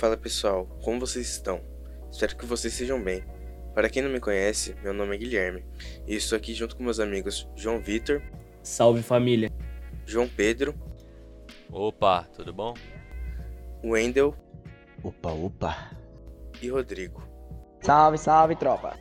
Fala pessoal, como vocês estão? Espero que vocês estejam bem. Para quem não me conhece, meu nome é Guilherme e estou aqui junto com meus amigos João Vitor. Salve família! João Pedro. Opa, tudo bom? Wendel. Opa, opa. E Rodrigo. Salve, salve, tropa!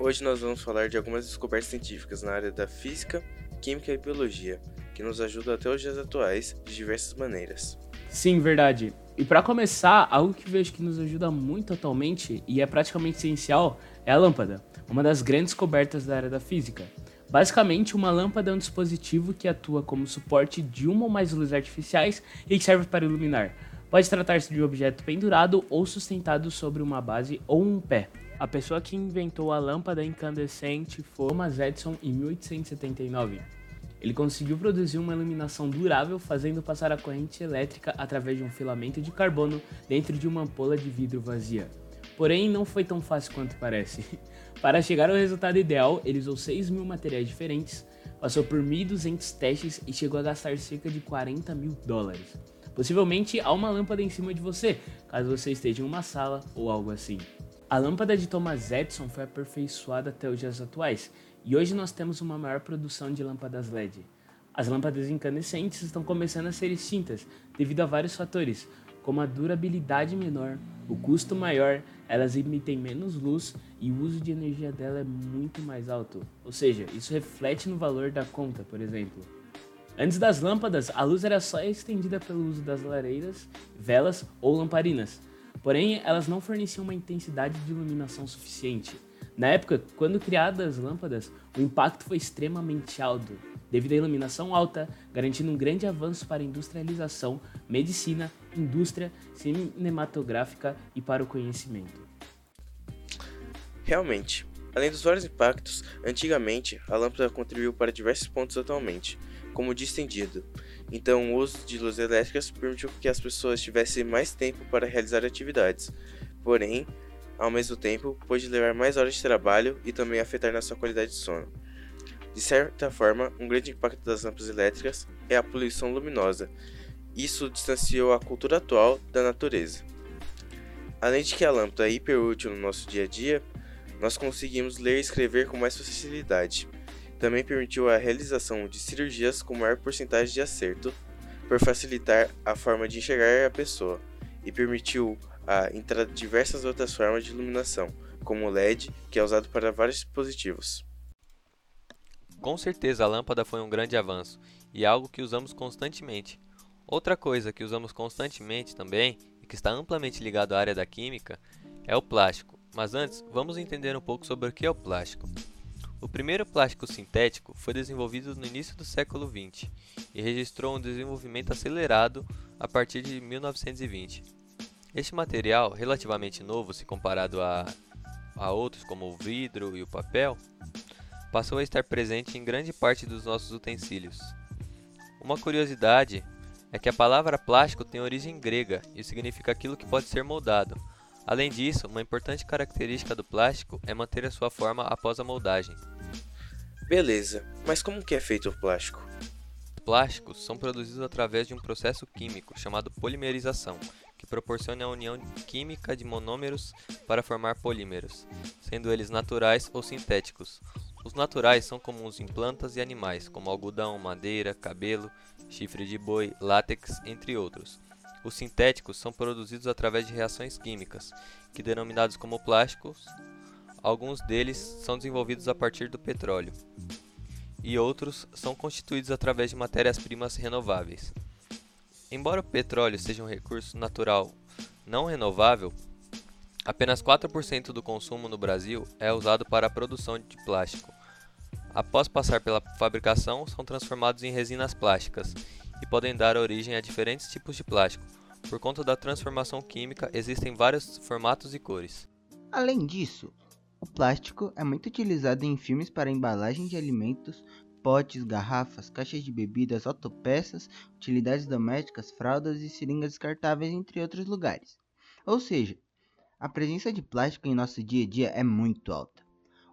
Hoje nós vamos falar de algumas descobertas científicas na área da física, química e biologia, que nos ajudam até os dias atuais de diversas maneiras. Sim, verdade. E para começar, algo que vejo que nos ajuda muito atualmente e é praticamente essencial é a lâmpada, uma das grandes descobertas da área da física. Basicamente, uma lâmpada é um dispositivo que atua como suporte de uma ou mais luzes artificiais e que serve para iluminar. Pode tratar-se de um objeto pendurado ou sustentado sobre uma base ou um pé. A pessoa que inventou a lâmpada incandescente foi Thomas Edison em 1879. Ele conseguiu produzir uma iluminação durável fazendo passar a corrente elétrica através de um filamento de carbono dentro de uma ampola de vidro vazia. Porém, não foi tão fácil quanto parece. Para chegar ao resultado ideal, ele usou 6 mil materiais diferentes, passou por 1.200 testes e chegou a gastar cerca de 40 mil dólares. Possivelmente há uma lâmpada em cima de você, caso você esteja em uma sala ou algo assim. A lâmpada de Thomas Edison foi aperfeiçoada até os dias atuais e hoje nós temos uma maior produção de lâmpadas LED. As lâmpadas incandescentes estão começando a ser extintas devido a vários fatores, como a durabilidade menor, o custo maior, elas emitem menos luz e o uso de energia dela é muito mais alto. Ou seja, isso reflete no valor da conta, por exemplo. Antes das lâmpadas, a luz era só estendida pelo uso das lareiras, velas ou lamparinas. Porém, elas não forneciam uma intensidade de iluminação suficiente. Na época, quando criadas as lâmpadas, o impacto foi extremamente alto, devido à iluminação alta, garantindo um grande avanço para a industrialização, medicina, indústria cinematográfica e para o conhecimento. Realmente, além dos vários impactos, antigamente a lâmpada contribuiu para diversos pontos atualmente, como o distendido. Então, o uso de luzes elétricas permitiu que as pessoas tivessem mais tempo para realizar atividades. Porém, ao mesmo tempo, pode levar mais horas de trabalho e também afetar na sua qualidade de sono. De certa forma, um grande impacto das lâmpadas elétricas é a poluição luminosa. Isso distanciou a cultura atual da natureza. Além de que a lâmpada é hiper útil no nosso dia a dia, nós conseguimos ler e escrever com mais facilidade. Também permitiu a realização de cirurgias com maior porcentagem de acerto, por facilitar a forma de enxergar a pessoa, e permitiu a entrada de diversas outras formas de iluminação, como o LED, que é usado para vários dispositivos. Com certeza a lâmpada foi um grande avanço e é algo que usamos constantemente. Outra coisa que usamos constantemente também, e que está amplamente ligado à área da química, é o plástico. Mas antes, vamos entender um pouco sobre o que é o plástico. O primeiro plástico sintético foi desenvolvido no início do século XX e registrou um desenvolvimento acelerado a partir de 1920. Este material, relativamente novo se comparado a, a outros como o vidro e o papel, passou a estar presente em grande parte dos nossos utensílios. Uma curiosidade é que a palavra plástico tem origem grega e significa aquilo que pode ser moldado. Além disso, uma importante característica do plástico é manter a sua forma após a moldagem. Beleza, mas como que é feito o plástico? Plásticos são produzidos através de um processo químico chamado polimerização, que proporciona a união química de monômeros para formar polímeros, sendo eles naturais ou sintéticos. Os naturais são comuns em plantas e animais, como algodão, madeira, cabelo, chifre de boi, látex, entre outros. Os sintéticos são produzidos através de reações químicas, que denominados como plásticos, alguns deles são desenvolvidos a partir do petróleo, e outros são constituídos através de matérias-primas renováveis. Embora o petróleo seja um recurso natural não renovável, apenas 4% do consumo no Brasil é usado para a produção de plástico. Após passar pela fabricação, são transformados em resinas plásticas e podem dar origem a diferentes tipos de plástico. Por conta da transformação química, existem vários formatos e cores. Além disso, o plástico é muito utilizado em filmes para embalagem de alimentos, potes, garrafas, caixas de bebidas, autopeças, utilidades domésticas, fraldas e seringas descartáveis, entre outros lugares. Ou seja, a presença de plástico em nosso dia a dia é muito alta.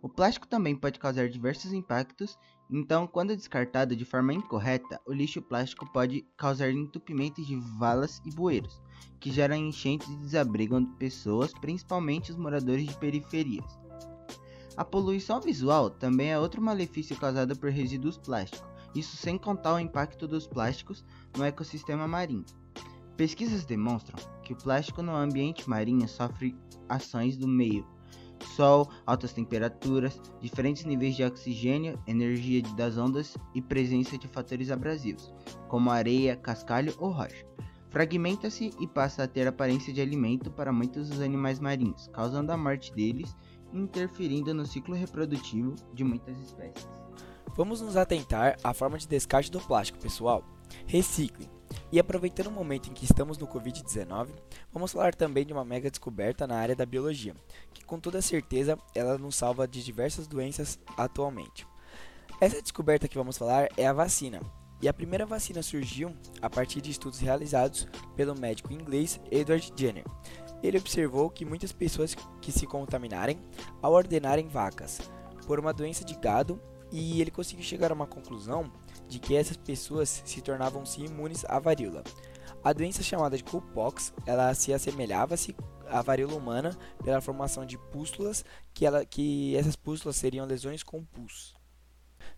O plástico também pode causar diversos impactos, então, quando descartado de forma incorreta, o lixo plástico pode causar entupimento de valas e bueiros, que geram enchentes e desabrigam pessoas, principalmente os moradores de periferias. A poluição visual também é outro malefício causado por resíduos plásticos, isso sem contar o impacto dos plásticos no ecossistema marinho. Pesquisas demonstram que o plástico no ambiente marinho sofre ações do meio, sol, altas temperaturas, diferentes níveis de oxigênio, energia das ondas e presença de fatores abrasivos, como areia, cascalho ou rocha. Fragmenta-se e passa a ter aparência de alimento para muitos dos animais marinhos, causando a morte deles e interferindo no ciclo reprodutivo de muitas espécies. Vamos nos atentar à forma de descarte do plástico, pessoal. Recicle. E aproveitando o momento em que estamos no Covid-19, vamos falar também de uma mega descoberta na área da biologia, que com toda certeza ela nos salva de diversas doenças atualmente. Essa descoberta que vamos falar é a vacina. E a primeira vacina surgiu a partir de estudos realizados pelo médico inglês Edward Jenner. Ele observou que muitas pessoas que se contaminarem ao ordenarem vacas por uma doença de gado e ele conseguiu chegar a uma conclusão de que essas pessoas se tornavam-se imunes à varíola. A doença chamada de cowpox, ela se assemelhava-se à varíola humana pela formação de pústulas, que, ela, que essas pústulas seriam lesões com pus.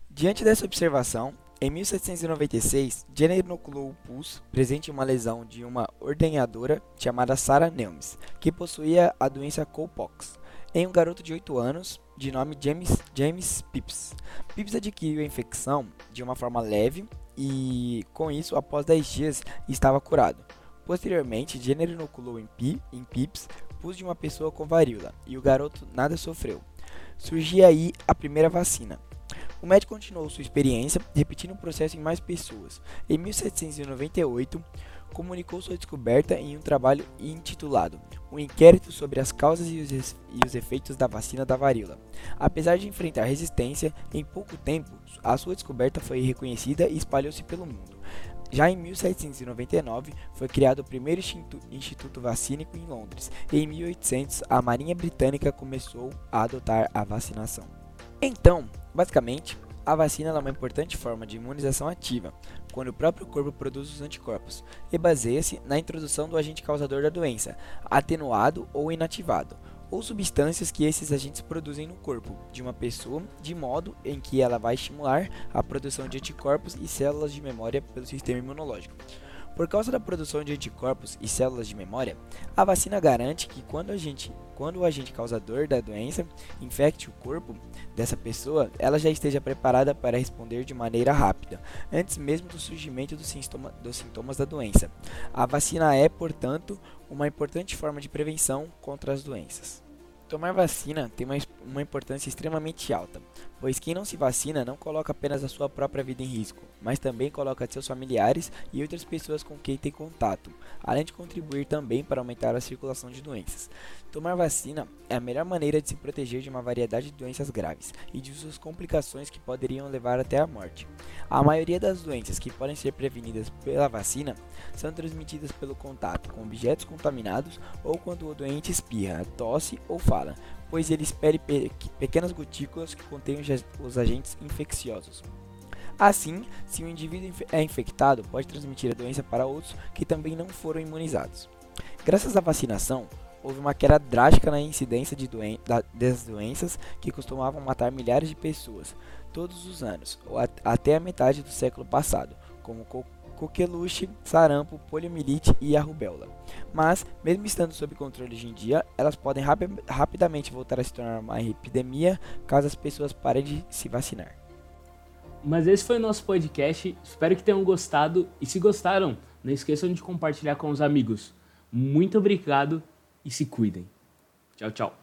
Diante dessa observação, em 1796, Jenner inoculou o pus presente em uma lesão de uma ordenhadora chamada Sarah Nelmes, que possuía a doença cowpox, em um garoto de 8 anos de nome James, James Pips. Pips adquiriu a infecção de uma forma leve e, com isso, após 10 dias, estava curado. Posteriormente, Jenner inoculou em, Pi, em Pips pus de uma pessoa com varíola e o garoto nada sofreu. Surgia aí a primeira vacina. O médico continuou sua experiência, repetindo o processo em mais pessoas. Em 1798, comunicou sua descoberta em um trabalho intitulado Um inquérito sobre as causas e os, os, efeitos da vacina da varíola. Apesar de enfrentar resistência, em pouco tempo a sua descoberta foi reconhecida e espalhou-se pelo mundo. Já em 1799 foi criado o primeiro instituto vacínico em Londres, e em 1800 a Marinha Britânica começou a adotar a vacinação. Então, basicamente, a vacina é uma importante forma de imunização ativa, quando o próprio corpo produz os anticorpos, e baseia-se na introdução do agente causador da doença, atenuado ou inativado, ou substâncias que esses agentes produzem no corpo de uma pessoa, de modo em que ela vai estimular a produção de anticorpos e células de memória pelo sistema imunológico. Por causa da produção de anticorpos e células de memória, a vacina garante que quando, gente, quando o agente causador da doença infecte o corpo dessa pessoa, ela já esteja preparada para responder de maneira rápida, antes mesmo do surgimento do sintoma, dos sintomas da doença. A vacina é, portanto, uma importante forma de prevenção contra as doenças. Tomar vacina tem uma, uma importância extremamente alta, pois quem não se vacina não coloca apenas a sua própria vida em risco, mas também coloca seus familiares e outras pessoas com quem tem contato, além de contribuir também para aumentar a circulação de doenças. Tomar vacina é a melhor maneira de se proteger de uma variedade de doenças graves e de suas complicações que poderiam levar até a morte. A maioria das doenças que podem ser prevenidas pela vacina são transmitidas pelo contato com objetos contaminados ou quando o doente espirra, tosse ou fala, pois ele espere pe pequenas gotículas que contêm os agentes infecciosos. Assim, se o indivíduo é infectado, pode transmitir a doença para outros que também não foram imunizados. Graças à vacinação, houve uma queda drástica na incidência de doen das doenças que costumavam matar milhares de pessoas todos os anos, ou at até a metade do século passado, como co coqueluche, sarampo, poliomielite e a rubéola. Mas, mesmo estando sob controle hoje em dia, elas podem rapi rapidamente voltar a se tornar uma epidemia caso as pessoas parem de se vacinar. Mas esse foi o nosso podcast. Espero que tenham gostado. E se gostaram, não esqueçam de compartilhar com os amigos. Muito obrigado e se cuidem. Tchau, tchau.